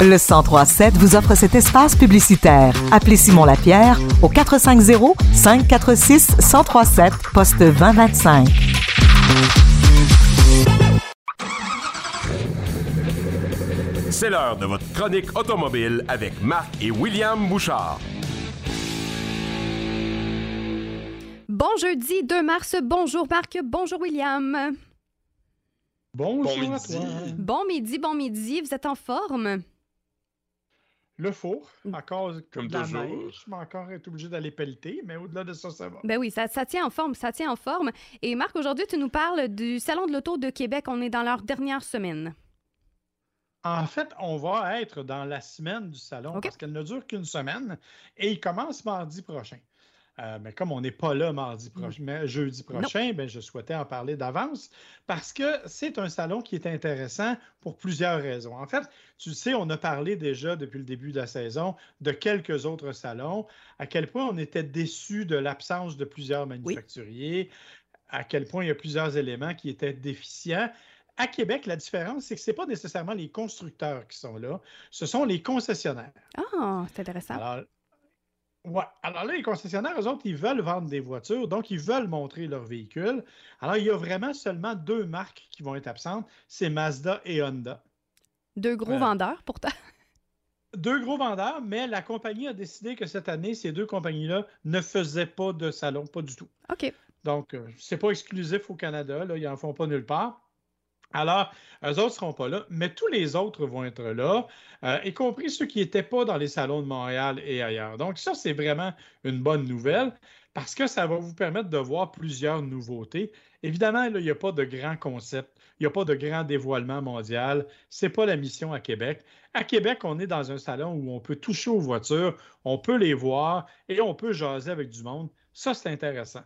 Le 1037 vous offre cet espace publicitaire. Appelez Simon Lapierre au 450 546 1037 poste 2025. C'est l'heure de votre chronique automobile avec Marc et William Bouchard. Bon jeudi 2 mars, bonjour Marc, bonjour William. Bonjour Bon à toi. Bon midi, bon midi, vous êtes en forme? Le four, encore Comme de la toujours. neige, je vais encore être obligé d'aller pelleter, mais au-delà de ça, ça va. Ben oui, ça, ça tient en forme, ça tient en forme. Et Marc, aujourd'hui, tu nous parles du Salon de l'Auto de Québec. On est dans leur dernière semaine. En fait, on va être dans la semaine du salon parce qu'elle ne dure qu'une semaine et il commence mardi prochain. Euh, mais comme on n'est pas là mardi prochain, mais jeudi prochain, ben, je souhaitais en parler d'avance parce que c'est un salon qui est intéressant pour plusieurs raisons. En fait, tu sais, on a parlé déjà depuis le début de la saison de quelques autres salons, à quel point on était déçus de l'absence de plusieurs manufacturiers, à quel point il y a plusieurs éléments qui étaient déficients. À Québec, la différence, c'est que ce n'est pas nécessairement les constructeurs qui sont là, ce sont les concessionnaires. Ah, c'est intéressant. Alors, ouais. Alors là, les concessionnaires, eux autres, ils veulent vendre des voitures, donc ils veulent montrer leurs véhicules. Alors, il y a vraiment seulement deux marques qui vont être absentes, c'est Mazda et Honda. Deux gros Ouais. vendeurs, pourtant. Deux gros vendeurs, mais la compagnie a décidé que cette année, ces deux compagnies-là ne faisaient pas de salon, pas du tout. OK. Donc, euh, c'est pas exclusif au Canada, là, ils n'en font pas nulle part. Alors, eux autres ne seront pas là, mais tous les autres vont être là, euh, y compris ceux qui n'étaient pas dans les salons de Montréal et ailleurs. Donc, ça, c'est vraiment une bonne nouvelle parce que ça va vous permettre de voir plusieurs nouveautés. Évidemment, il n'y a pas de grand concept, il n'y a pas de grand dévoilement mondial. Ce n'est pas la mission à Québec. À Québec, on est dans un salon où on peut toucher aux voitures, on peut les voir et on peut jaser avec du monde. Ça, c'est intéressant.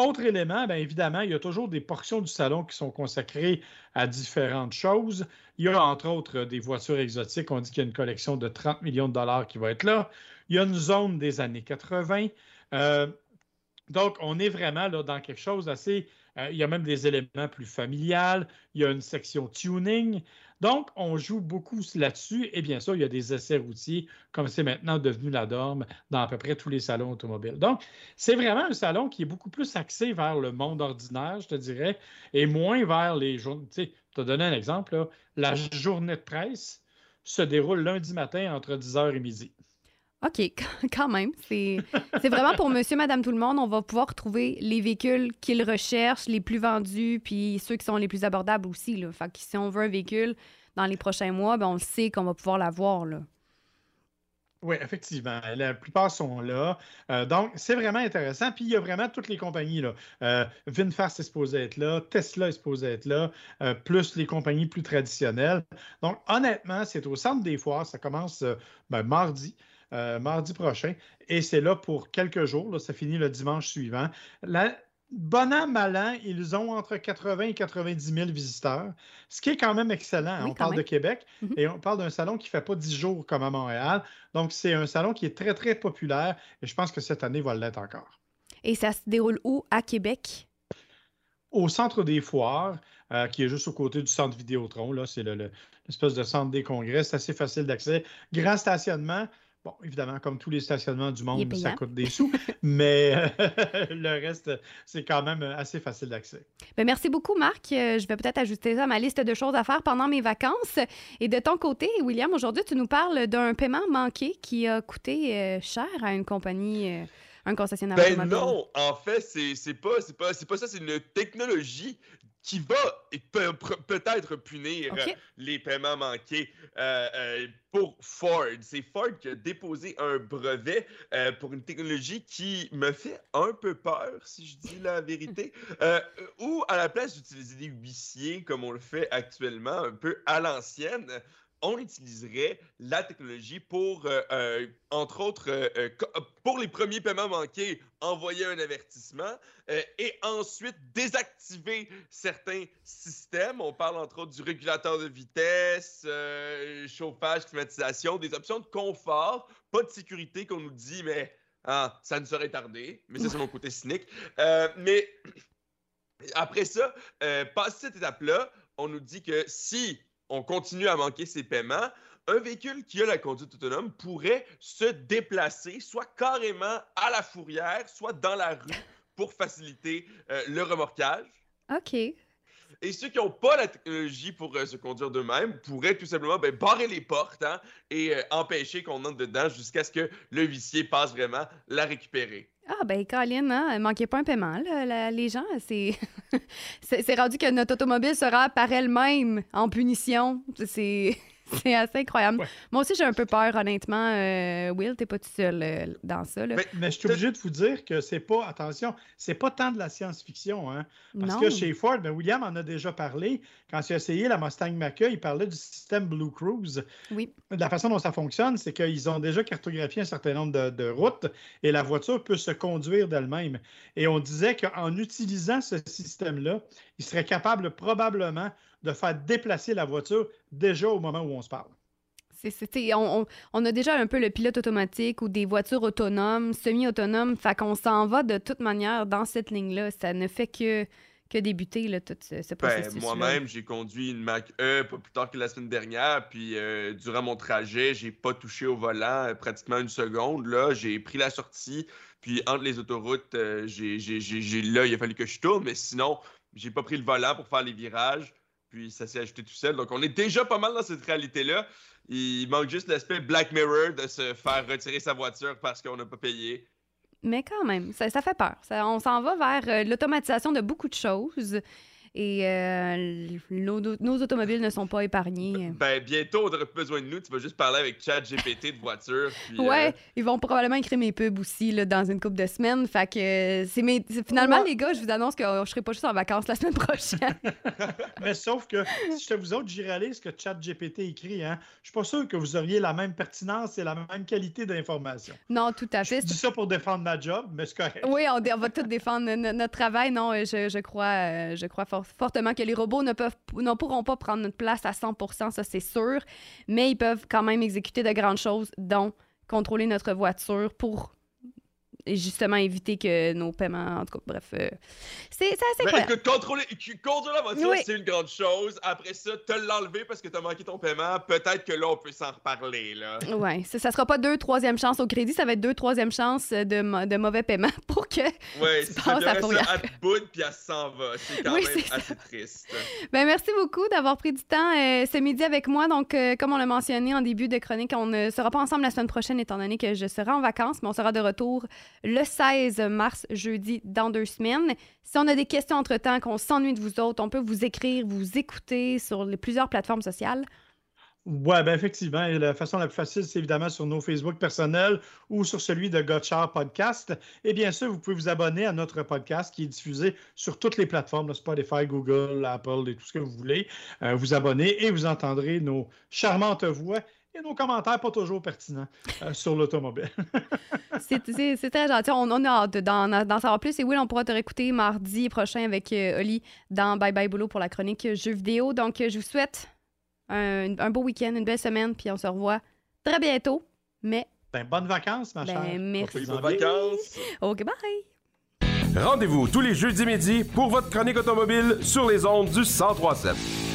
Autre élément, bien évidemment, il y a toujours des portions du salon qui sont consacrées à différentes choses. Il y a entre autres des voitures exotiques. On dit qu'il y a une collection de 30 millions de dollars qui va être là. Il y a une zone des années 80. Euh, donc, on est vraiment là, dans quelque chose d'assez. Euh, il y a même des éléments plus familiales. Il y a une section tuning. Donc, on joue beaucoup là-dessus. Et bien sûr, il y a des essais routiers, comme c'est maintenant devenu la norme dans à peu près tous les salons automobiles. Donc, c'est vraiment un salon qui est beaucoup plus axé vers le monde ordinaire, je te dirais, et moins vers les journées. Tu sais, un exemple. La journée de presse se déroule lundi matin entre 10h et midi. OK, quand même. C'est vraiment pour monsieur, madame, tout le monde. On va pouvoir trouver les véhicules qu'ils recherchent, les plus vendus, puis ceux qui sont les plus abordables aussi. Là. Fait que si on veut un véhicule dans les prochains mois, ben on sait qu'on va pouvoir l'avoir. Oui, effectivement. La plupart sont là. Euh, donc, c'est vraiment intéressant. Puis, il y a vraiment toutes les compagnies. Là. Euh, VinFast est supposé être là, Tesla est supposé être là, euh, plus les compagnies plus traditionnelles. Donc, honnêtement, c'est au centre des foires. Ça commence ben, mardi. mardi prochain, et c'est là pour quelques jours. ça finit le dimanche suivant. La, bon an, mal an, ils ont entre 80 et 90 000 visiteurs, ce qui est quand même excellent. hein. Oui, on parle de. Québec Mhm. et on parle d'un salon qui ne fait pas 10 jours comme à Montréal. Donc, c'est un salon qui est très, très populaire et je pense que cette année va l'être encore. Et ça se déroule où? À Québec? Au centre des foires, euh, qui est juste aux côtés du centre Vidéotron, là, c'est le- le- l'espèce de centre des congrès, c'est assez facile d'accès. Grand stationnement. Bon, évidemment, comme tous les stationnements du monde, ça coûte des sous, mais le reste, c'est quand même assez facile d'accès. Ben, merci beaucoup, Marc. Euh, je vais peut-être ajouter ça à ma liste de choses à faire pendant mes vacances. Et de ton côté, William, aujourd'hui, tu nous parles d'un paiement manqué qui a coûté euh, cher à une compagnie, euh, un concessionnaire Ben automobile. non, en fait, c'est c'est pas, c'est pas, c'est pas ça, c'est une technologie qui va peut-être punir euh, les paiements manqués euh, euh, pour Ford. C'est Ford qui a déposé un brevet euh, pour une technologie qui me fait un peu peur, si je dis la vérité, où à la place d'utiliser des huissiers comme on le fait actuellement, un peu à l'ancienne, on utiliserait la technologie pour, euh, euh, entre autres, euh, pour les premiers paiements manqués, envoyer un avertissement et ensuite désactiver certains systèmes. On parle entre autres du régulateur de vitesse, chauffage, climatisation, des options de confort, pas de sécurité qu'on nous dit, mais ah, ça ne serait tardé. Mais c'est mon côté cynique. Mais après ça, passé cette étape-là, on nous dit que si on continue à manquer ses paiements, un véhicule qui a la conduite autonome pourrait se déplacer soit carrément à la fourrière, soit dans la rue pour faciliter euh, le remorquage. OK. Et ceux qui n'ont pas la technologie pour euh, se conduire d'eux-mêmes pourraient tout simplement ben, barrer les portes hein, et euh, empêcher qu'on entre dedans jusqu'à ce que le huissier passe vraiment la récupérer. Ah, ben, Colin, hein, manquez pas un paiement, là, les gens. C'est c'est c'est rendu que notre automobile sera par elle-même en punition. C'est c'est assez incroyable. Ouais. Moi aussi, j'ai un peu peur, honnêtement. Euh, Will, t'es pas tout seul euh, dans ça, là. Mais- Mais je suis obligé de vous dire que c'est pas, attention, c'est pas tant de la science-fiction, hein. Parce non. que chez Ford, ben, William en a déjà parlé. Quand il a essayé la Mustang Mach-E, il parlait du système Blue Cruise. Oui. La façon dont ça fonctionne, c'est qu'ils ont déjà cartographié un certain nombre de, de routes et la voiture peut se conduire d'elle-même. Et on disait qu'en utilisant ce système-là, il serait capable probablement de faire déplacer la voiture déjà au moment où on se parle. C'est- c'est- t'sais, on, on- on a déjà un peu le pilote automatique ou des voitures autonomes, semi-autonomes. Fait qu'on s'en va de toute manière dans cette ligne-là. Ça ne fait que, que débuter, là, tout ce, ce Ben, processus. moi-même, j'ai conduit une Mac E pas plus tard que la semaine dernière, puis euh, durant mon trajet, j'ai pas touché au volant euh, pratiquement une seconde. Là, j'ai pris la sortie, puis entre les autoroutes, euh, j'ai, j'ai- j'ai- j'ai- là, il a fallu que je tourne, mais sinon, j'ai pas pris le volant pour faire les virages, puis ça s'est ajouté tout seul. Donc, on est déjà pas mal dans cette réalité-là. Il manque juste l'aspect Black Mirror de se faire retirer sa voiture parce qu'on n'a pas payé. Mais quand même, ça, fait peur. On s'en va vers euh, l'automatisation de beaucoup de choses. Et euh, nos, nos automobiles ne sont pas épargnés. Ben, bientôt, on n'aura plus besoin de nous. Tu vas juste parler avec ChatGPT de voiture. Puis, Ouais, euh, ils vont probablement écrire mes pubs aussi là, dans une couple de semaines. Fait que euh, c'est mes... c'est- finalement, Ouais. les gars, je vous annonce que je serai pas juste en vacances la semaine prochaine. Mais sauf que si j'étais vous autres, j'irais aller ce que ChatGPT écrit. Hein. Je suis pas sûr que vous auriez la même pertinence et la même qualité d'information. non, tout à Je fait. dis ça pour défendre ma job, mais c'est correct. Oui, on, on va tous défendre no- no- notre travail. Non, je, je crois, je crois for- fortement que les robots ne, peuvent, ne pourront pas prendre notre place à 100% ça c'est sûr. Mais ils peuvent quand même exécuter de grandes choses, dont contrôler notre voiture pour et justement éviter que nos paiements. En tout cas, bref, euh, c'est assez incroyable. écoute, contrôler, conduire la voiture, Oui. c'est une grande chose. Après ça, te l'enlever parce que t'as manqué ton paiement, peut-être que là, on peut s'en reparler, là. Ouais, ça, ça sera pas deux, troisième chance au crédit, ça va être deux, troisième chance de, de mauvais paiement pour que. Ouais, Tu passes à ça, te bout, puis elle s'en va. C'est quand Oui, même c'est ça. assez triste. Ben, merci beaucoup d'avoir pris du temps euh, ce midi avec moi. Donc, euh, comme on l'a mentionné en début de chronique, on ne sera pas ensemble la semaine prochaine étant donné que je serai en vacances, mais on sera de retour le 16 mars, jeudi, dans deux semaines. Si on a des questions entre-temps, qu'on s'ennuie de vous autres, on peut vous écrire, vous écouter sur les plusieurs plateformes sociales. Oui, ben effectivement. Et la façon la plus facile, c'est évidemment sur nos Facebook personnels ou sur celui de Gotchard Podcast. Et bien sûr, vous pouvez vous abonner à notre podcast qui est diffusé sur toutes les plateformes, Spotify, Google, Apple et tout ce que vous voulez. Euh, vous abonner et vous entendrez nos charmantes voix et nos commentaires pas toujours pertinents euh, sur l'automobile. C'est c'est- c'est très gentil. On, on a hâte d'en d'en savoir plus. Et oui, on pourra te réécouter mardi prochain avec euh, Oli dans Bye Bye Boulot pour la chronique jeux vidéo. Donc, je vous souhaite un, un beau week-end, une belle semaine, puis on se revoit très bientôt. Mais, Ben, bonnes vacances, ma Ben, chère. merci. Bonnes vacances! OK, bye! Rendez-vous tous les jeudis midi pour votre chronique automobile sur les ondes du 1037.